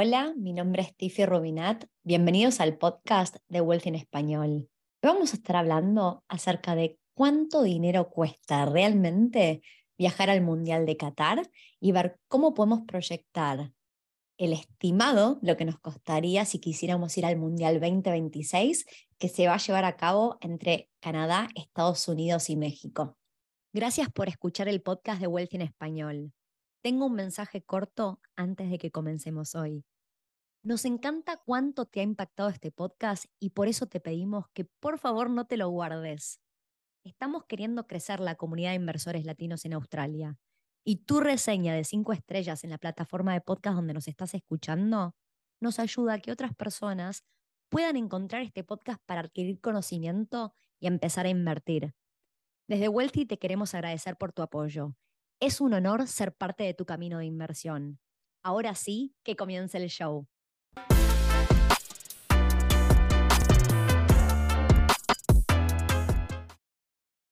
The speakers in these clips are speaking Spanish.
Hola, mi nombre es Tiffy Rubinat. Bienvenidos al podcast de Wealth en Español. Vamos a estar hablando acerca de cuánto dinero cuesta realmente viajar al Mundial de Qatar y ver cómo podemos proyectar el estimado, lo que nos costaría si quisiéramos ir al Mundial 2026, que se va a llevar a cabo entre Canadá, Estados Unidos y México. Gracias por escuchar el podcast de Wealth en Español. Tengo un mensaje corto antes de que comencemos hoy. Nos encanta cuánto te ha impactado este podcast y por eso te pedimos que por favor no te lo guardes. Estamos queriendo crecer la comunidad de inversores latinos en Australia y tu reseña de cinco estrellas en la plataforma de podcast donde nos estás escuchando nos ayuda a que otras personas puedan encontrar este podcast para adquirir conocimiento y empezar a invertir. Desde Wealthy te queremos agradecer por tu apoyo es un honor ser parte de tu camino de inversión. Ahora sí, que comience el show.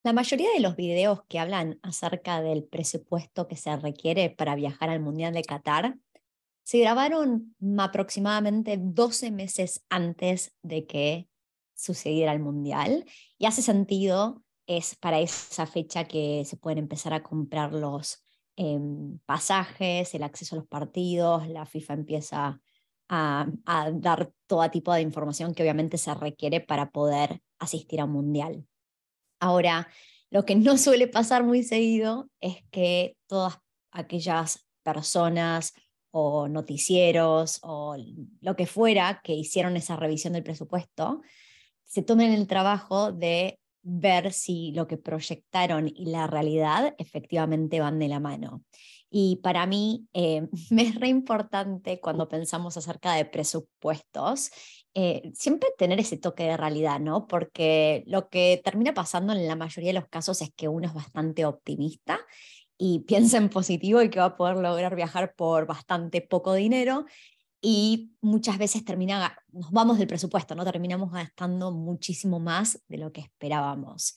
La mayoría de los videos que hablan acerca del presupuesto que se requiere para viajar al Mundial de Qatar se grabaron aproximadamente 12 meses antes de que sucediera el Mundial y hace sentido es para esa fecha que se pueden empezar a comprar los em, pasajes, el acceso a los partidos, la FIFA empieza a, dar todo tipo de información que obviamente se requiere para poder asistir a un mundial. Ahora, lo que no suele pasar muy seguido es que todas aquellas personas o noticieros o lo que fuera que hicieron esa revisión del presupuesto se tomen el trabajo de ver si lo que proyectaron y la realidad efectivamente van de la mano. Y para mí eh, me es re importante cuando pensamos acerca de presupuestos, eh, siempre tener ese toque de realidad, ¿no? Porque lo que termina pasando en la mayoría de los casos es que uno es bastante optimista y piensa en positivo y que va a poder lograr viajar por bastante poco dinero y muchas veces termina, nos vamos del presupuesto, ¿no? Terminamos gastando muchísimo más de lo que esperábamos.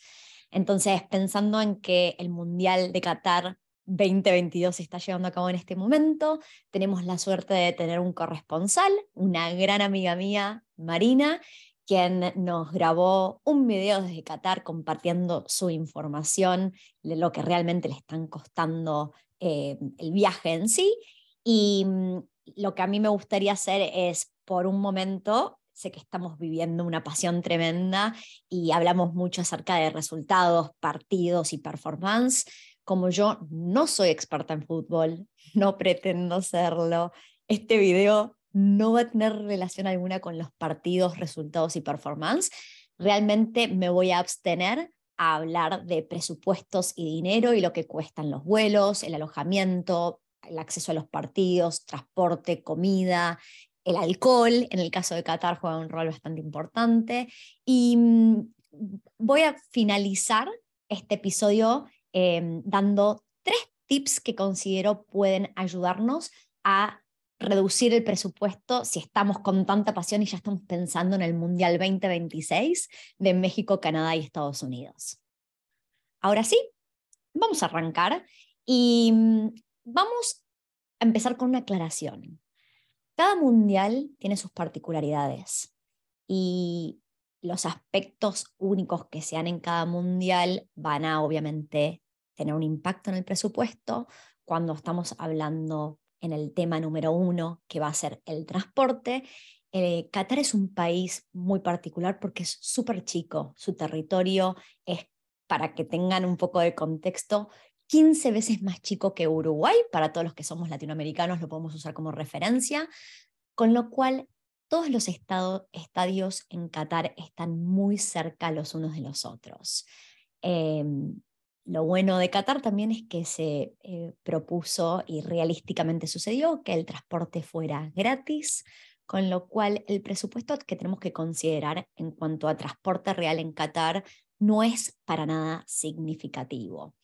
Entonces, pensando en que el Mundial de Qatar 2022 se está llevando a cabo en este momento, tenemos la suerte de tener un corresponsal, una gran amiga mía, Marina, quien nos grabó un video desde Qatar compartiendo su información de lo que realmente le están costando eh, el viaje en sí. Y mm, lo que a mí me gustaría hacer es, por un momento, sé que estamos viviendo una pasión tremenda y hablamos mucho acerca de resultados, partidos y performance. Como yo no soy experta en fútbol, no pretendo serlo, este video no va a tener relación alguna con los partidos, resultados y performance. Realmente me voy a abstener a hablar de presupuestos y dinero y lo que cuestan los vuelos, el alojamiento, el acceso a los partidos, transporte, comida, el alcohol, en el caso de Qatar juega un rol bastante importante. Y mm, voy a finalizar este episodio em, dando tres tips que considero pueden ayudarnos a reducir el presupuesto si estamos con tanta pasión y ya estamos pensando en el Mundial 2026 de México, Canadá y Estados Unidos. Ahora sí, vamos a arrancar y mm, Vamos a empezar con una aclaración. Cada mundial tiene sus particularidades y los aspectos únicos que sean en cada mundial van a obviamente tener un impacto en el presupuesto cuando estamos hablando en el tema número uno, que va a ser el transporte. Eh, Qatar es un país muy particular porque es súper chico, su territorio es, para que tengan un poco de contexto, 15 veces más chico que Uruguay, para todos los que somos latinoamericanos lo podemos usar como referencia, con lo cual todos los estadios en Qatar están muy cerca los unos de los otros. Em, lo bueno de Qatar también es que se eh, propuso y realísticamente sucedió que el transporte fuera gratis, con lo cual el presupuesto que tenemos que considerar en cuanto a transporte real en Qatar no es para nada significativo.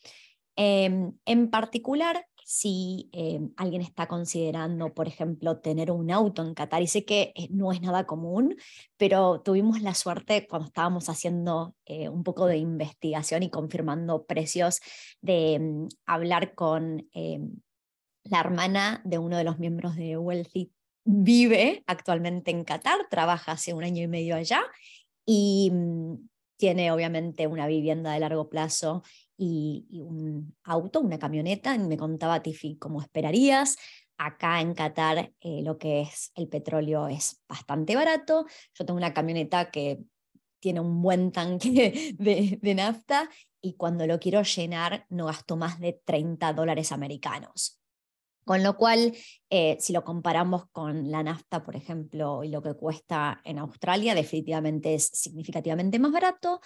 Em, en particular, si em, alguien está considerando, por ejemplo, tener un auto en Qatar, y sé que eh, no es nada común, pero tuvimos la suerte cuando estábamos haciendo eh, un poco de investigación y confirmando precios de em, hablar con la hermana de uno de los miembros de Wealthy vive actualmente en Qatar, trabaja hace un año y medio allá y mm, tiene obviamente una vivienda de largo plazo y, un auto, una camioneta. Y me contaba Tiffy, ¿cómo esperarías? Acá en Qatar eh, lo que es el petróleo es bastante barato. Yo tengo una camioneta que tiene un buen tanque de, de nafta y cuando lo quiero llenar no gasto más de 30 dólares americanos. Con lo cual, eh, si lo comparamos con la nafta, por ejemplo, y lo que cuesta en Australia, definitivamente es significativamente más barato.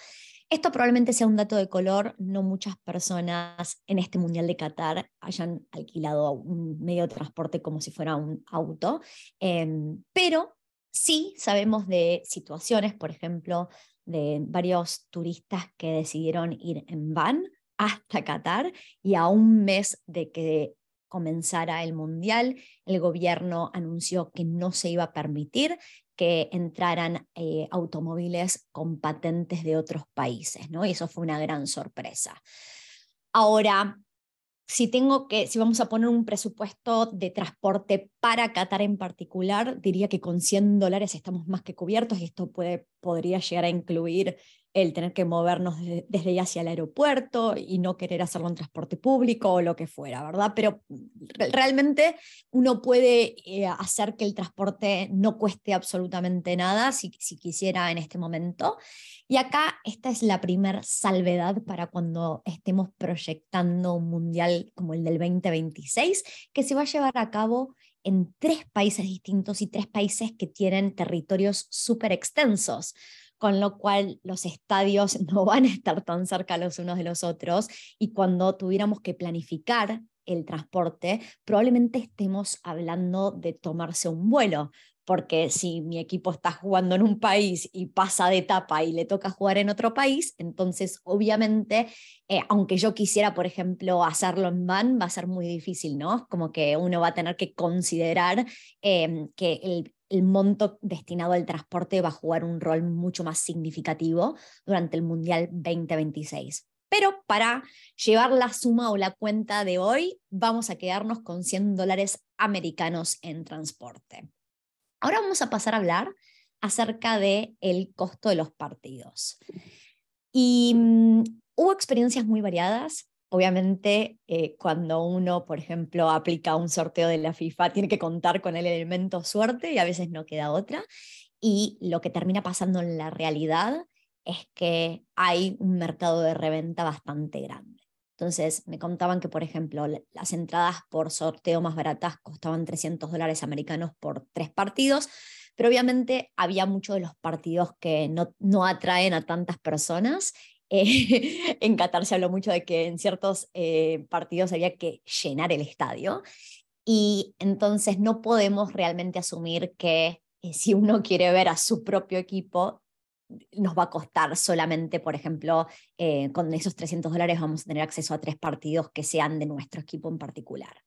Esto probablemente sea un dato de color. No muchas personas en este Mundial de Qatar hayan alquilado un medio de transporte como si fuera un auto, em, pero sí sabemos de situaciones, por ejemplo, de varios turistas que decidieron ir en van hasta Qatar y a un mes de que comenzara el Mundial, el gobierno anunció que no se iba a permitir que entraran eh, automóviles con patentes de otros países, ¿no? Y eso fue una gran sorpresa. Ahora, si tengo que, si vamos a poner un presupuesto de transporte para Qatar en particular, diría que con 100 dólares estamos más que cubiertos y esto puede, podría llegar a incluir el tener que movernos desde ahí hacia el aeropuerto y no querer hacerlo en transporte público o lo que fuera, ¿verdad? Pero realmente uno puede eh, hacer que el transporte no cueste absolutamente nada si, si quisiera en este momento. Y acá esta es la primera salvedad para cuando estemos proyectando un mundial como el del 2026, que se va a llevar a cabo en tres países distintos y tres países que tienen territorios súper extensos con lo cual los estadios no van a estar tan cerca los unos de los otros y cuando tuviéramos que planificar el transporte, probablemente estemos hablando de tomarse un vuelo, porque si mi equipo está jugando en un país y pasa de etapa y le toca jugar en otro país, entonces obviamente, eh, aunque yo quisiera, por ejemplo, hacerlo en van, va a ser muy difícil, ¿no? Como que uno va a tener que considerar eh, que el, el monto destinado al transporte va a jugar un rol mucho más significativo durante el Mundial 2026. Pero para llevar la suma o la cuenta de hoy, vamos a quedarnos con 100 dólares americanos en transporte. Ahora vamos a pasar a hablar acerca del el costo de los partidos. Y mm, hubo experiencias muy variadas. Obviamente, eh, cuando uno, por ejemplo, aplica un sorteo de la FIFA, tiene que contar con el elemento suerte y a veces no queda otra. Y lo que termina pasando en la realidad es que hay un mercado de reventa bastante grande. Entonces, me contaban que, por ejemplo, las entradas por sorteo más baratas costaban 300 dólares americanos por tres partidos, pero obviamente había muchos de los partidos que no, no atraen a tantas personas eh, en Qatar se habló mucho de que en ciertos eh, partidos había que llenar el estadio y entonces no podemos realmente asumir que eh, si uno quiere ver a su propio equipo, nos va a costar solamente, por ejemplo, con esos 300 dólares vamos a tener acceso a tres partidos que sean de nuestro equipo en particular.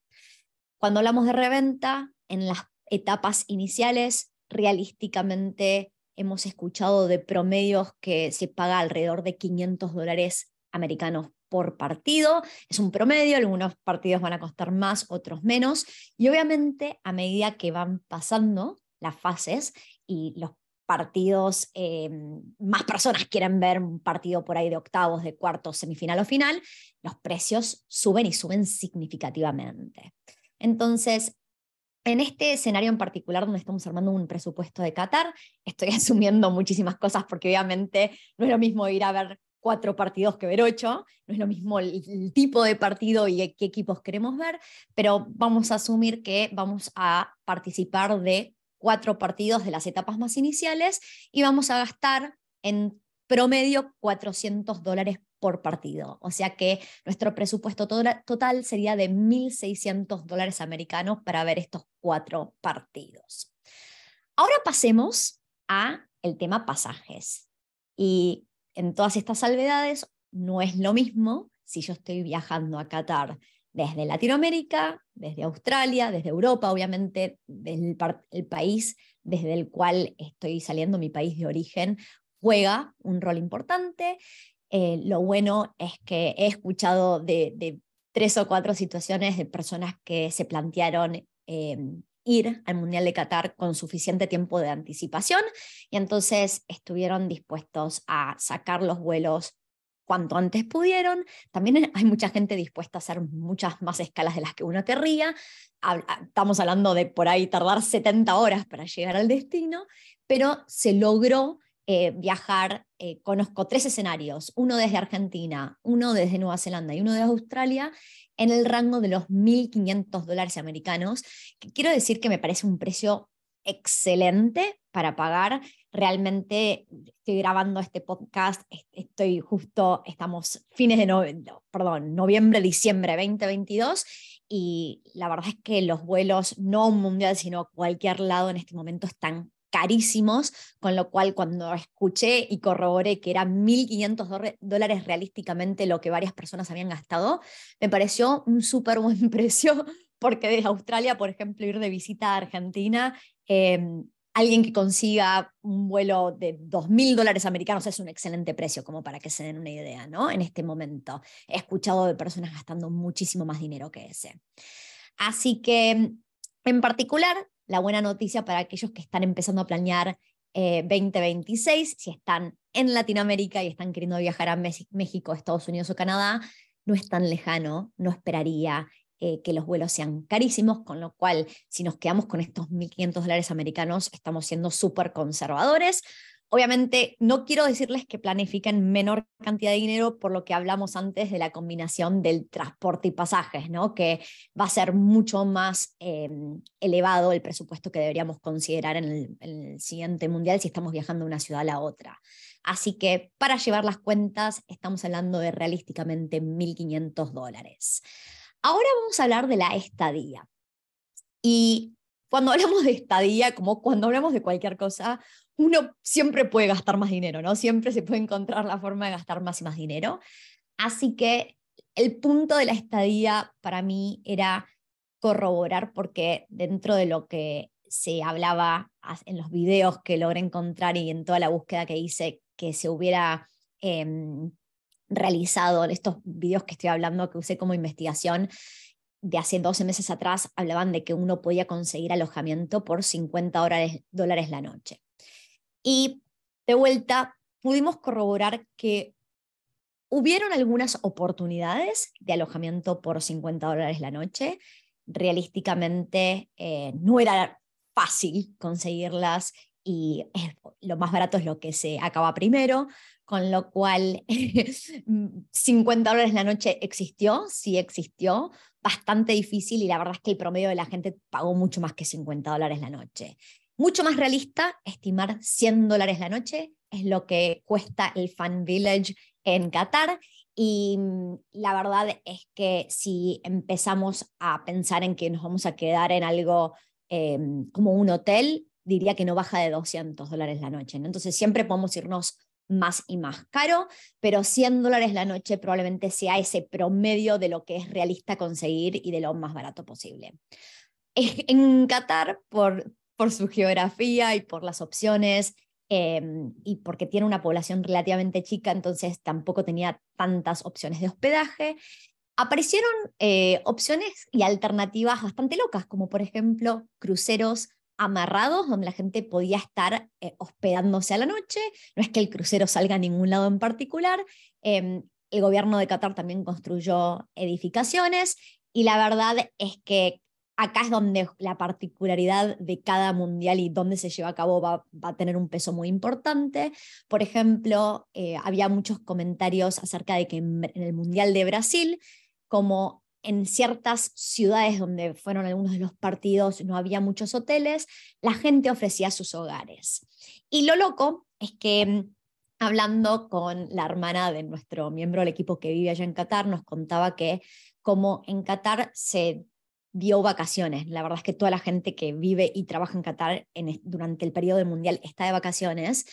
Cuando hablamos de reventa, en las etapas iniciales, realísticamente hemos escuchado de promedios que se paga alrededor de 500 dólares americanos por partido. Es un promedio, algunos partidos van a costar más, otros menos. Y obviamente a medida que van pasando las fases y los partidos, eh, más personas quieren ver un partido por ahí de octavos, de cuartos, semifinal o final, los precios suben y suben significativamente. Entonces, en este escenario en particular donde estamos armando un presupuesto de Qatar, estoy asumiendo muchísimas cosas porque obviamente no es lo mismo ir a ver cuatro partidos que ver ocho, no es lo mismo el, tipo de partido y qué equipos queremos ver, pero vamos a asumir que vamos a participar de cuatro partidos de las etapas más iniciales y vamos a gastar en promedio 400 dólares por partido. O sea que nuestro presupuesto total sería de 1.600 dólares americanos para ver estos cuatro partidos. Ahora pasemos a el tema pasajes. Y en todas estas salvedades no es lo mismo si yo estoy viajando a Qatar desde Latinoamérica, desde Australia, desde Europa, obviamente, desde el país desde el cual estoy saliendo, mi país de origen, juega un rol importante eh, lo bueno es que he escuchado de, tres o cuatro situaciones de personas que se plantearon eh, ir al Mundial de Qatar con suficiente tiempo de anticipación y entonces estuvieron dispuestos a sacar los vuelos cuanto antes pudieron. También hay mucha gente dispuesta a hacer muchas más escalas de las que uno querría. Estamos hablando de por ahí tardar 70 horas para llegar al destino, pero se logró eh, viajar. Eh, conozco tres escenarios, uno desde Argentina, uno desde Nueva Zelanda y uno de Australia, en el rango de los 1.500 dólares americanos, quiero decir que me parece un precio excelente para pagar. Realmente estoy grabando este podcast, estoy justo, estamos fines de noviembre, perdón, noviembre, diciembre 2022 y la verdad es que los vuelos, no mundial, sino cualquier lado en este momento están carísimos, con lo cual cuando escuché y corroboré que eran 1.500 dólares realísticamente lo que varias personas habían gastado, me pareció un súper buen precio, porque desde Australia, por ejemplo, ir de visita a Argentina, em, alguien que consiga un vuelo de 2.000 dólares americanos es un excelente precio, como para que se den una idea, ¿no? En este momento. He escuchado de personas gastando muchísimo más dinero que ese. Así que, en particular, la buena noticia para aquellos que están empezando a planear 2026, eh, si están en Latinoamérica y están queriendo viajar a México, Estados Unidos o Canadá, no es tan lejano, no esperaría eh, que los vuelos sean carísimos, con lo cual si nos quedamos con estos 1.500 dólares americanos, estamos siendo súper conservadores. Obviamente, no quiero decirles que planifiquen menor cantidad de dinero por lo que hablamos antes de la combinación del transporte y pasajes, ¿no? que va a ser mucho más em, elevado el presupuesto que deberíamos considerar en el, siguiente mundial si estamos viajando de una ciudad a la otra. Así que para llevar las cuentas, estamos hablando de realísticamente 1.500 dólares. Ahora vamos a hablar de la estadía. Y cuando hablamos de estadía, como cuando hablamos de cualquier cosa, uno siempre puede gastar más dinero, ¿no? Siempre se puede encontrar la forma de gastar más y más dinero. Así que el punto de la estadía para mí era corroborar porque dentro de lo que se hablaba en los videos que logré encontrar y en toda la búsqueda que hice que se hubiera em, realizado en estos videos que estoy hablando, que usé como investigación, de hace 12 meses atrás hablaban de que uno podía conseguir alojamiento por 50 dólares la noche. Y de vuelta, pudimos corroborar que hubieron algunas oportunidades de alojamiento por 50 dólares la noche. Realísticamente eh, no era fácil conseguirlas y lo más barato es lo que se acaba primero, con lo cual 50 dólares la noche existió, sí existió, bastante difícil y la verdad es que el promedio de la gente pagó mucho más que 50 dólares la noche. Mucho más realista, estimar 100 dólares la noche es lo que cuesta el Fan Village en Qatar. Y mm, la verdad es que si empezamos a pensar en que nos vamos a quedar en algo em, como un hotel, diría que no baja de 200 dólares la noche. Entonces siempre podemos irnos más y más caro, pero 100 dólares la noche probablemente sea ese promedio de lo que es realista conseguir y de lo más barato posible. En Qatar, por por su geografía y por las opciones em, y porque tiene una población relativamente chica, entonces tampoco tenía tantas opciones de hospedaje. Aparecieron eh, opciones y alternativas bastante locas, como por ejemplo cruceros amarrados donde la gente podía estar eh, hospedándose a la noche. No es que el crucero salga a ningún lado en particular. Em, el gobierno de Qatar también construyó edificaciones y la verdad es que acá es donde la particularidad de cada mundial y dónde se lleva a cabo va, a tener un peso muy importante. Por ejemplo, eh, había muchos comentarios acerca de que en, el Mundial de Brasil, como en ciertas ciudades donde fueron algunos de los partidos no había muchos hoteles, la gente ofrecía sus hogares. Y lo loco es que mm, hablando con la hermana de nuestro miembro del equipo que vive allá en Qatar, nos contaba que como en Qatar se dio vacaciones. La verdad es que toda la gente que vive y trabaja en Qatar durante el periodo del Mundial está de vacaciones.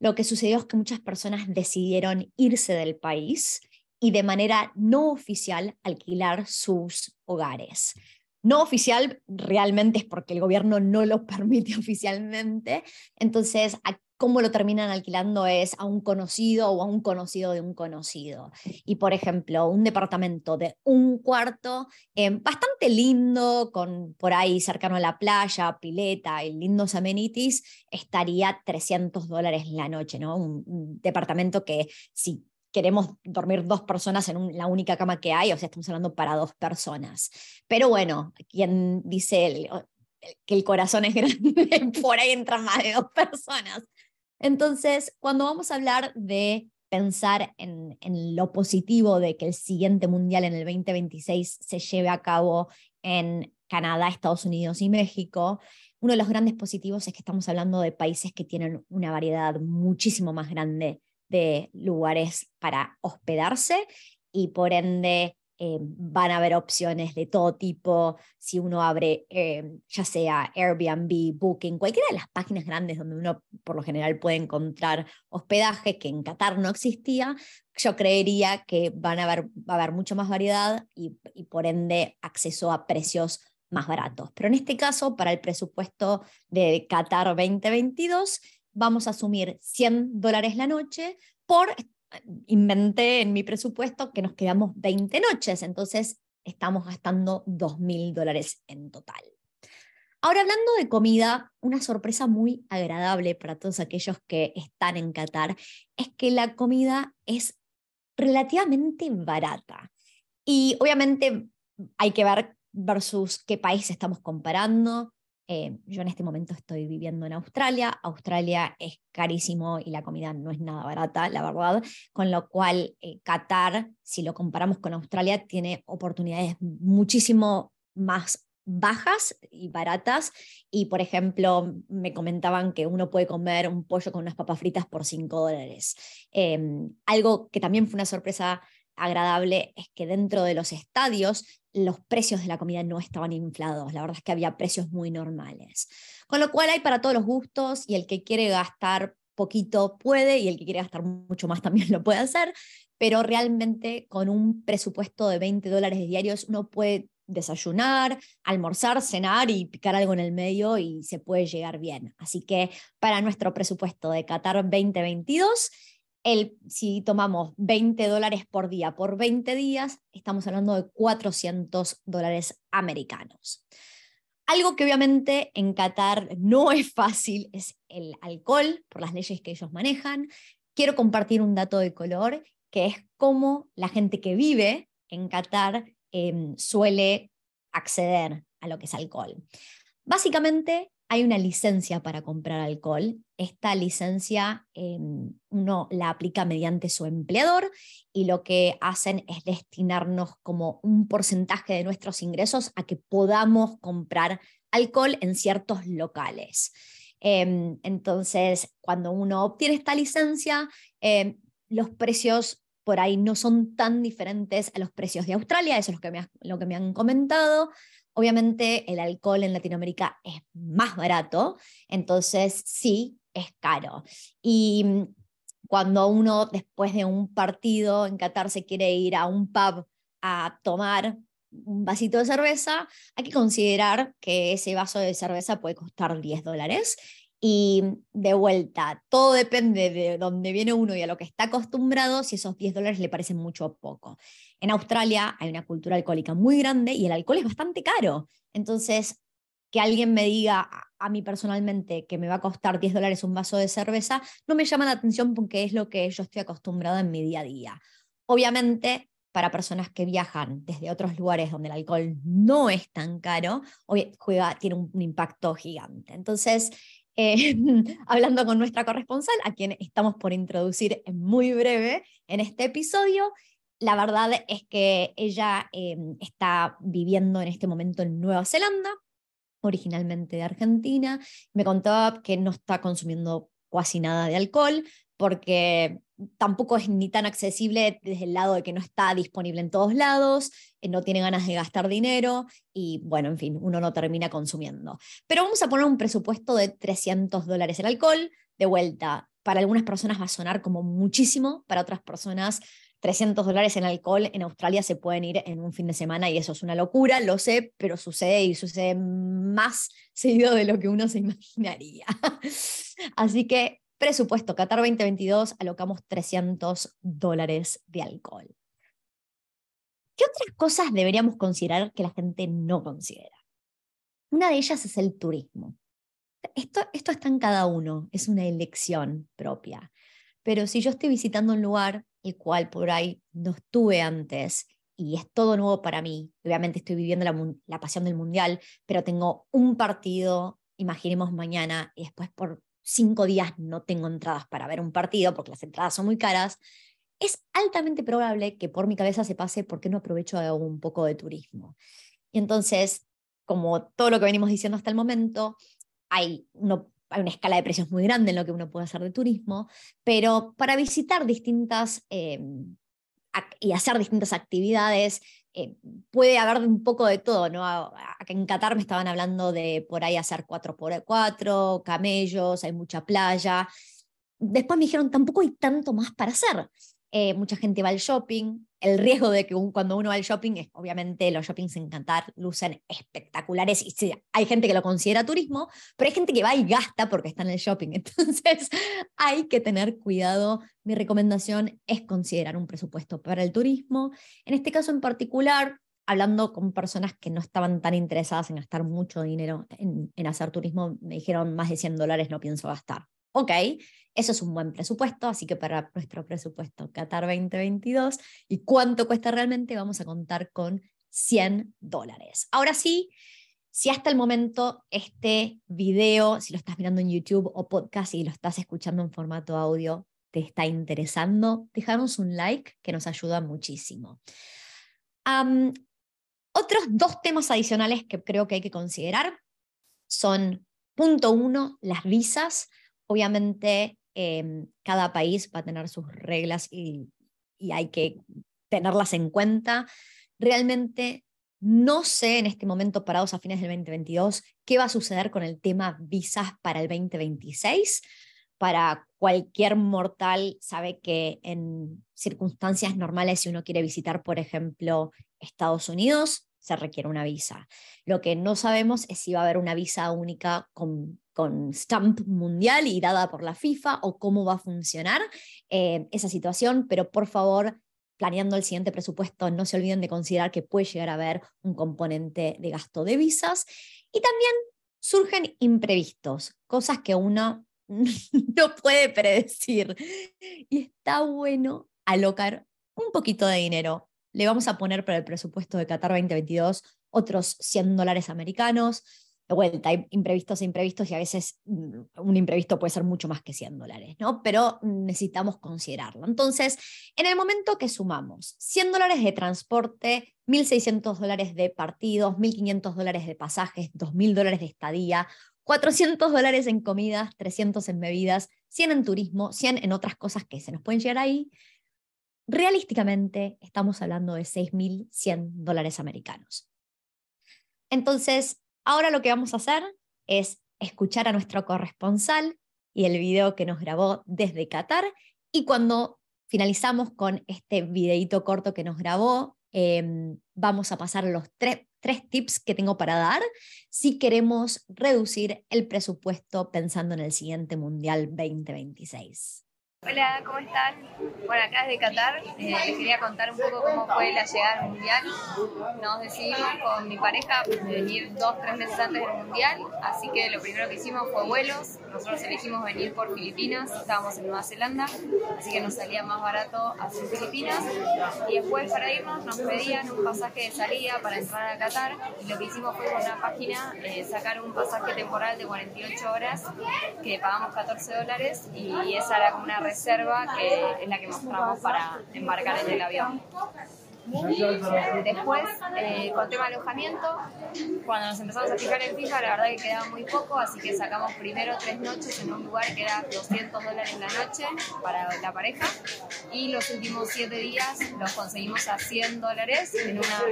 Lo que sucedió es que muchas personas decidieron irse del país y de manera no oficial alquilar sus hogares. No oficial realmente es porque el gobierno no lo permite oficialmente. Entonces, cómo lo terminan alquilando es a un conocido o a un conocido de un conocido. Y por ejemplo, un departamento de un cuarto eh, bastante lindo, con por ahí cercano a la playa, pileta y lindos amenities, estaría 300 dólares la noche, ¿no? Un, departamento que si queremos dormir dos personas en la única cama que hay, o sea, estamos hablando para dos personas. Pero bueno, quien dice que el corazón es grande, por ahí entran más de dos personas. Entonces, cuando vamos a hablar de pensar en, lo positivo de que el siguiente mundial en el 2026 se lleve a cabo en Canadá, Estados Unidos y México, uno de los grandes positivos es que estamos hablando de países que tienen una variedad muchísimo más grande de lugares para hospedarse y por ende eh, van a haber opciones de todo tipo. Si uno abre, eh, ya sea Airbnb, Booking, cualquiera de las páginas grandes donde uno por lo general puede encontrar hospedaje que en Qatar no existía, yo creería que van a haber, va a haber mucha más variedad y, y por ende acceso a precios más baratos. Pero en este caso, para el presupuesto de Qatar 2022, vamos a asumir 100 dólares la noche por inventé en mi presupuesto que nos quedamos 20 noches, entonces estamos gastando 2.000 dólares en total. Ahora, hablando de comida, una sorpresa muy agradable para todos aquellos que están en Qatar es que la comida es relativamente barata. Y obviamente hay que ver versus qué país estamos comparando. Eh, yo en este momento estoy viviendo en Australia. Australia es carísimo y la comida no es nada barata, la verdad. Con lo cual, eh, Qatar, si lo comparamos con Australia, tiene oportunidades muchísimo más bajas y baratas. Y, por ejemplo, me comentaban que uno puede comer un pollo con unas papas fritas por 5 dólares. Em, algo que también fue una sorpresa agradable es que dentro de los estadios los precios de la comida no estaban inflados, la verdad es que había precios muy normales. Con lo cual hay para todos los gustos y el que quiere gastar poquito puede y el que quiere gastar mucho más también lo puede hacer, pero realmente con un presupuesto de 20 dólares diarios uno puede desayunar, almorzar, cenar y picar algo en el medio y se puede llegar bien. Así que para nuestro presupuesto de Qatar 2022 si tomamos 20 dólares por día por 20 días, estamos hablando de 400 dólares americanos. Algo que obviamente en Qatar no es fácil es el alcohol, por las leyes que ellos manejan. Quiero compartir un dato de color, que es cómo la gente que vive en Qatar em, suele acceder a lo que es alcohol. Básicamente, hay una licencia para comprar alcohol. Esta licencia em, uno la aplica mediante su empleador y lo que hacen es destinarnos como un porcentaje de nuestros ingresos a que podamos comprar alcohol en ciertos locales. Em, entonces, cuando uno obtiene esta licencia, em, los precios por ahí no son tan diferentes a los precios de Australia, eso es lo que me, lo que me han comentado. Obviamente el alcohol en Latinoamérica es más barato, entonces sí, es caro. Y mm, cuando uno después de un partido en Qatar se quiere ir a un pub a tomar un vasito de cerveza, hay que considerar que ese vaso de cerveza puede costar 10 dólares. Y de vuelta, todo depende de dónde viene uno y a lo que está acostumbrado, si esos 10 dólares le parecen mucho o poco. En Australia hay una cultura alcohólica muy grande y el alcohol es bastante caro. Entonces, que alguien me diga a mí personalmente que me va a costar 10 dólares un vaso de cerveza, no me llama la atención porque es lo que yo estoy acostumbrado en mi día a día. Obviamente, para personas que viajan desde otros lugares donde el alcohol no es tan caro, juega, tiene un, impacto gigante. Entonces, eh, hablando con nuestra corresponsal, a quien estamos por introducir muy breve en este episodio, la verdad es que ella em, está viviendo en este momento en Nueva Zelanda, originalmente de Argentina. Me contaba que no está consumiendo casi nada de alcohol porque tampoco es ni tan accesible desde el lado de que no está disponible en todos lados, eh, no tiene ganas de gastar dinero y bueno, en fin, uno no termina consumiendo. Pero vamos a poner un presupuesto de 300 dólares el alcohol, de vuelta. Para algunas personas va a sonar como muchísimo, para otras personas 300 dólares en alcohol en Australia se pueden ir en un fin de semana y eso es una locura, lo sé, pero sucede y sucede más seguido de lo que uno se imaginaría. Así que presupuesto Qatar 2022, alocamos 300 dólares de alcohol. ¿Qué otras cosas deberíamos considerar que la gente no considera? Una de ellas es el turismo. Esto, esto está en cada uno, es una elección propia. Pero si yo estoy visitando un lugar el cual por ahí no estuve antes y es todo nuevo para mí, obviamente estoy viviendo la, la pasión del mundial, pero tengo un partido, imaginemos mañana, y después por cinco días no tengo entradas para ver un partido porque las entradas son muy caras, es altamente probable que por mi cabeza se pase por qué no aprovecho un poco de turismo. Y entonces, como todo lo que venimos diciendo hasta el momento, hay, hay una escala de precios muy grande en lo que uno puede hacer de turismo, pero para visitar distintas em, y hacer distintas actividades, eh, puede haber un poco de todo, ¿no? En Qatar me estaban hablando de por ahí hacer 4x4, camellos, hay mucha playa. Después me dijeron, tampoco hay tanto más para hacer. Eh, mucha gente va al shopping. El riesgo de que cuando uno va al shopping es, obviamente, los shoppings en Qatar lucen espectaculares y sí, hay gente que lo considera turismo, pero hay gente que va y gasta porque está en el shopping. Entonces, hay que tener cuidado. Mi recomendación es considerar un presupuesto para el turismo. En este caso en particular, hablando con personas que no estaban tan interesadas en gastar mucho dinero en, en hacer turismo, me dijeron más de 100 dólares no pienso gastar. Ok, eso es un buen presupuesto, así que para nuestro presupuesto Qatar 2022 y cuánto cuesta realmente, vamos a contar con 100 dólares. Ahora sí, si hasta el momento este video, si lo estás mirando en YouTube o podcast y lo estás escuchando en formato audio, te está interesando, dejarnos un like que nos ayuda muchísimo. otros dos temas adicionales que creo que hay que considerar son, punto uno, las visas. Obviamente Em, cada país va a tener sus reglas y, hay que tenerlas en cuenta. Realmente no sé en este momento, parados a fines del 2022, qué va a suceder con el tema visas para el 2026. Para cualquier mortal sabe que en circunstancias normales, si uno quiere visitar, por ejemplo, Estados Unidos, se requiere una visa. Lo que no sabemos es si va a haber una visa única con con stamp mundial y dada por la FIFA o cómo va a funcionar eh, esa situación, pero por favor, planeando el siguiente presupuesto, no se olviden de considerar que puede llegar a haber un componente de gasto de visas y también surgen imprevistos, cosas que uno no puede predecir. Y está bueno alocar un poquito de dinero. Le vamos a poner para el presupuesto de Qatar 2022 otros 100 dólares americanos, de vuelta, hay imprevistos e imprevistos y a veces mm, un imprevisto puede ser mucho más que 100 dólares, ¿no? Pero necesitamos considerarlo. Entonces, en el momento que sumamos 100 dólares de transporte, 1.600 dólares de partidos, 1.500 dólares de pasajes, 2.000 dólares de estadía, 400 dólares en comidas, 300 en bebidas, 100 en turismo, 100 en otras cosas que se nos pueden llegar ahí, realísticamente estamos hablando de 6.100 dólares americanos. Entonces, Ahora lo que vamos a hacer es escuchar a nuestro corresponsal y el video que nos grabó desde Qatar. Y cuando finalizamos con este videito corto que nos grabó, em, vamos a pasar los tres tips que tengo para dar si queremos reducir el presupuesto pensando en el siguiente Mundial 2026. Hola, ¿cómo están? Bueno, acá desde Qatar eh, les quería contar un poco cómo fue la llegada al Mundial. Nos decidimos con mi pareja venir dos, tres meses antes del Mundial, así que lo primero que hicimos fue vuelos. Nosotros elegimos venir por Filipinas, estábamos en Nueva Zelanda, así que nos salía más barato hacer Filipinas. Y después para irnos nos pedían un pasaje de salida para entrar a Qatar y lo que hicimos fue con una página eh, sacar un pasaje temporal de 48 horas que pagamos 14 dólares y esa era como una reserva que es la que mostramos para embarcar en el avión. Después, eh, con tema alojamiento, cuando nos empezamos a fijar en FIFA, la verdad que quedaba muy poco, así que sacamos primero tres noches en un lugar que era 200 dólares la noche para la pareja, y los últimos siete días los conseguimos a 100 dólares en una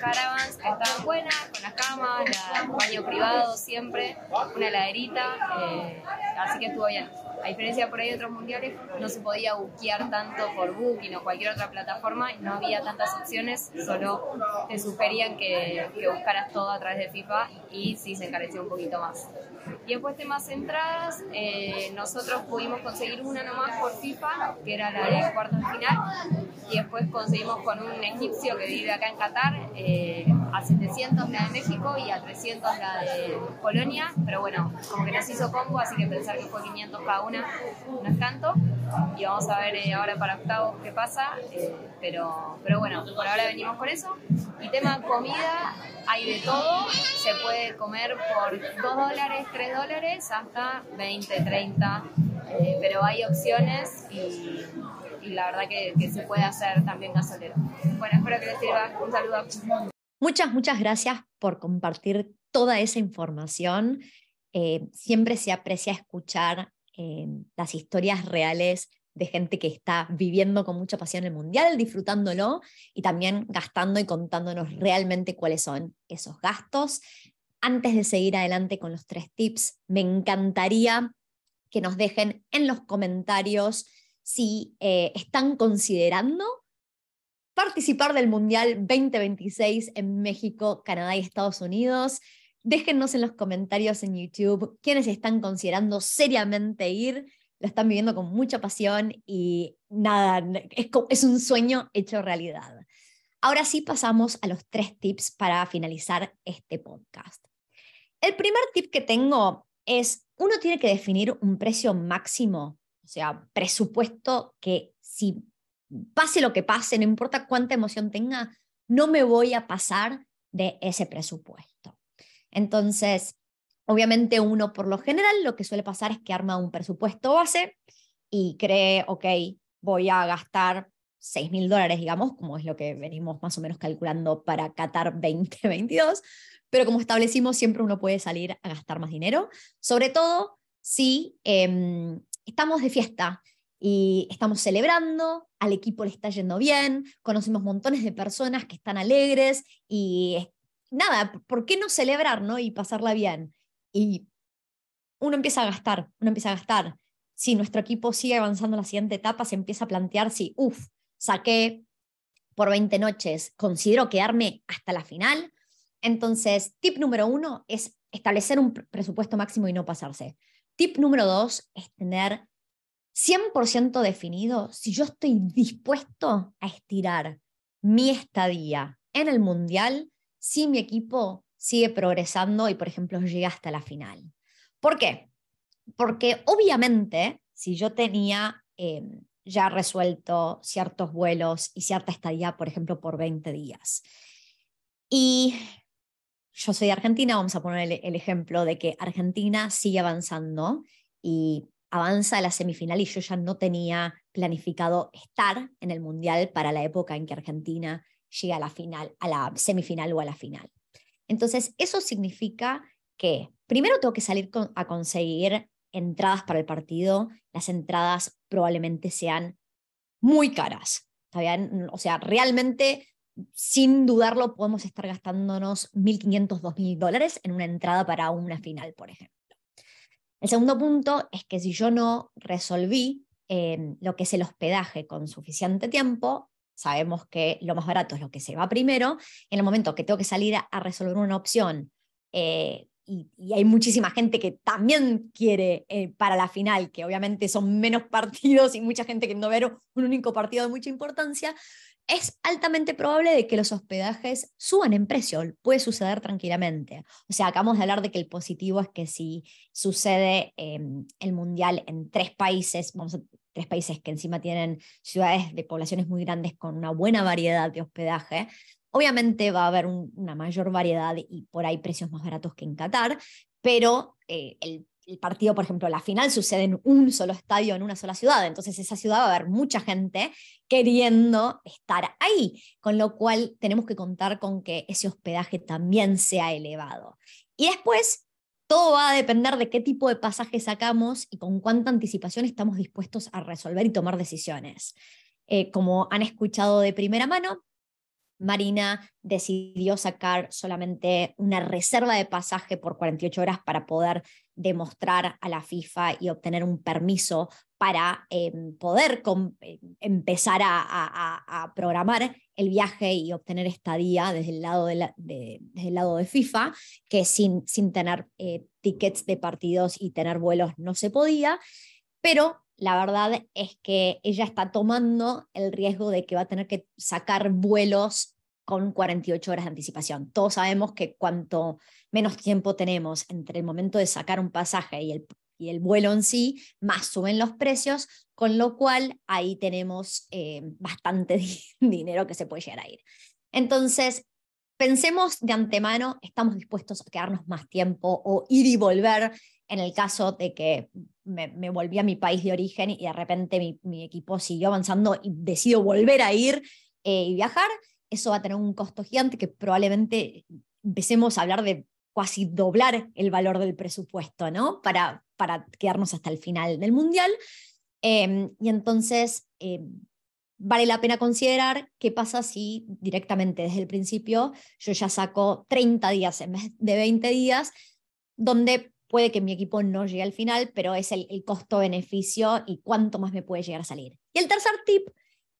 caravans que estaban buenas, con las camas, un baño privado siempre, una heladerita, eh, así que estuvo bien. A diferencia por ahí otros mundiales, no se podía buquear tanto por Booking o cualquier otra plataforma no había tantas opciones, solo te sugerían que, que buscaras todo a través de FIFA y sí se encareció un poquito más. Y después temas entradas, eh, nosotros pudimos conseguir una nomás por FIFA, que era la de cuartos final, y después conseguimos con un egipcio que vive acá en Qatar eh, a 700 la de México y a 300 la de Polonia, pero bueno, como que nos hizo combo, así que pensar que fue 500 cada una no es tanto, y vamos a ver eh, ahora para octavos qué pasa, pero, pero bueno, por ahora venimos con eso. Y tema comida, hay de todo, se puede comer por 2 dólares, 3 dólares, hasta 20, 30, eh, pero hay opciones y, la verdad que, se puede hacer también gasolero. Bueno, espero que les sirva. Un saludo. Muchas, muchas gracias por compartir toda esa información. Eh, siempre se aprecia escuchar eh, las historias reales de gente que está viviendo con mucha pasión el mundial, disfrutándolo y también gastando y contándonos realmente cuáles son esos gastos. Antes de seguir adelante con los tres tips, me encantaría que nos dejen en los comentarios si eh, están considerando participar del Mundial 2026 en México, Canadá y Estados Unidos. Déjennos en los comentarios en YouTube quiénes están considerando seriamente ir lo están viviendo con mucha pasión y nada, es, es un sueño hecho realidad. Ahora sí pasamos a los tres tips para finalizar este podcast. El primer tip que tengo es, uno tiene que definir un precio máximo, o sea, presupuesto que si pase lo que pase, no importa cuánta emoción tenga, no me voy a pasar de ese presupuesto. Entonces, Obviamente uno por lo general lo que suele pasar es que arma un presupuesto base y cree, ok, voy a gastar 6 mil dólares, digamos, como es lo que venimos más o menos calculando para Qatar 2022, pero como establecimos, siempre uno puede salir a gastar más dinero, sobre todo si em, estamos de fiesta y estamos celebrando, al equipo le está yendo bien, conocemos montones de personas que están alegres y nada, ¿por qué no celebrar ¿no? y pasarla bien? y uno empieza a gastar, uno empieza a gastar. Si nuestro equipo sigue avanzando en la siguiente etapa, se empieza a plantear si, uff, saqué por 20 noches, considero quedarme hasta la final. Entonces, tip número uno es establecer un presupuesto máximo y no pasarse. Tip número dos es tener 100% definido si yo estoy dispuesto a estirar mi estadía en el mundial si mi equipo sigue progresando y, por ejemplo, llega hasta la final. ¿Por qué? Porque obviamente, si yo tenía eh, ya resuelto ciertos vuelos y cierta estadía, por ejemplo, por 20 días, y yo soy de Argentina, vamos a poner el, el ejemplo de que Argentina sigue avanzando y avanza a la semifinal y yo ya no tenía planificado estar en el Mundial para la época en que Argentina llega a la final, a la semifinal o a la final. Entonces, eso significa que primero tengo que salir a conseguir entradas para el partido. Las entradas probablemente sean muy caras. O sea, realmente, sin dudarlo, podemos estar gastándonos 1.500, 2.000 dólares en una entrada para una final, por ejemplo. El segundo punto es que si yo no resolví eh, lo que es el hospedaje con suficiente tiempo, sabemos que lo más barato es lo que se va primero, en el momento que tengo que salir a, resolver una opción eh, y, hay muchísima gente que también quiere eh, para la final, que obviamente son menos partidos y mucha gente que no ver un único partido de mucha importancia, es altamente probable de que los hospedajes suban en precio, puede suceder tranquilamente. O sea, acabamos de hablar de que el positivo es que si sucede em, el mundial en tres países, vamos a tres países que encima tienen ciudades de poblaciones muy grandes con una buena variedad de hospedaje, obviamente va a haber una mayor variedad y por ahí precios más baratos que en Qatar, pero eh, el, el, partido, por ejemplo, la final sucede en un solo estadio, en una sola ciudad, entonces esa ciudad va a haber mucha gente queriendo estar ahí, con lo cual tenemos que contar con que ese hospedaje también sea elevado. Y después todo va a depender de qué tipo de pasaje sacamos y con cuánta anticipación estamos dispuestos a resolver y tomar decisiones. Eh, como han escuchado de primera mano, Marina decidió sacar solamente una reserva de pasaje por 48 horas para poder demostrar a la FIFA y obtener un permiso para em, poder em, empezar a, programar el viaje y obtener estadía desde el lado de, desde el lado de FIFA, que sin, sin tener eh, tickets de partidos y tener vuelos no se podía, pero la verdad es que ella está tomando el riesgo de que va a tener que sacar vuelos con 48 horas de anticipación. Todos sabemos que cuanto menos tiempo tenemos entre el momento de sacar un pasaje y el, y el vuelo en sí, más suben los precios, con lo cual ahí tenemos eh, bastante dinero que se puede llegar a ir. Entonces, pensemos de antemano, estamos dispuestos a quedarnos más tiempo o ir y volver en el caso de que me, volví a mi país de origen y de repente mi, equipo siguió avanzando y decido volver a ir eh, y viajar, eso va a tener un costo gigante que probablemente empecemos a hablar de casi doblar el valor del presupuesto, ¿no? Para, para quedarnos hasta el final del mundial. Em, y entonces, em, vale la pena considerar qué pasa si directamente desde el principio yo ya saco 30 días en vez de 20 días, donde puede que mi equipo no llegue al final, pero es el, costo-beneficio y cuánto más me puede llegar a salir. Y el tercer tip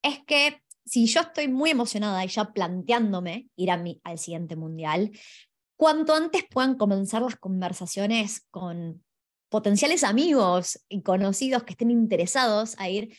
es que si yo estoy muy emocionada y ya planteándome ir a mi, al siguiente mundial, cuanto antes puedan comenzar las conversaciones con potenciales amigos y conocidos que estén interesados a ir,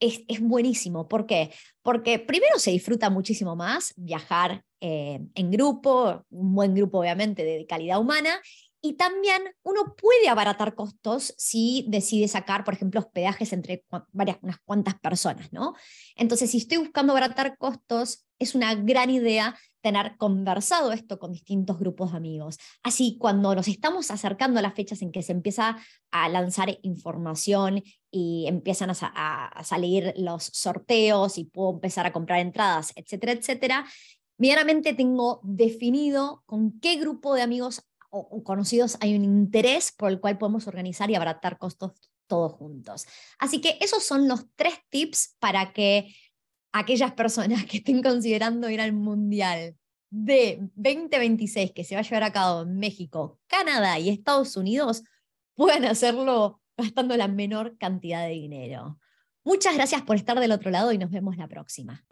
es, buenísimo. ¿Por qué? Porque primero se disfruta muchísimo más viajar eh, en grupo, un buen grupo obviamente de calidad humana, y también uno puede abaratar costos si decide sacar, por ejemplo, hospedajes entre varias, unas cuantas personas, ¿no? Entonces, si estoy buscando abaratar costos, es una gran idea tener conversado esto con distintos grupos de amigos. Así, cuando nos estamos acercando a las fechas en que se empieza a lanzar información y empiezan a, salir los sorteos y puedo empezar a comprar entradas, etcétera, etcétera, medianamente tengo definido con qué grupo de amigos o, conocidos hay un interés por el cual podemos organizar y abaratar costos todos juntos. Así que esos son los tres tips para que aquellas personas que estén considerando ir al Mundial de 2026 que se va a llevar a cabo en México, Canadá y Estados Unidos puedan hacerlo gastando la menor cantidad de dinero. Muchas gracias por estar del otro lado y nos vemos la próxima.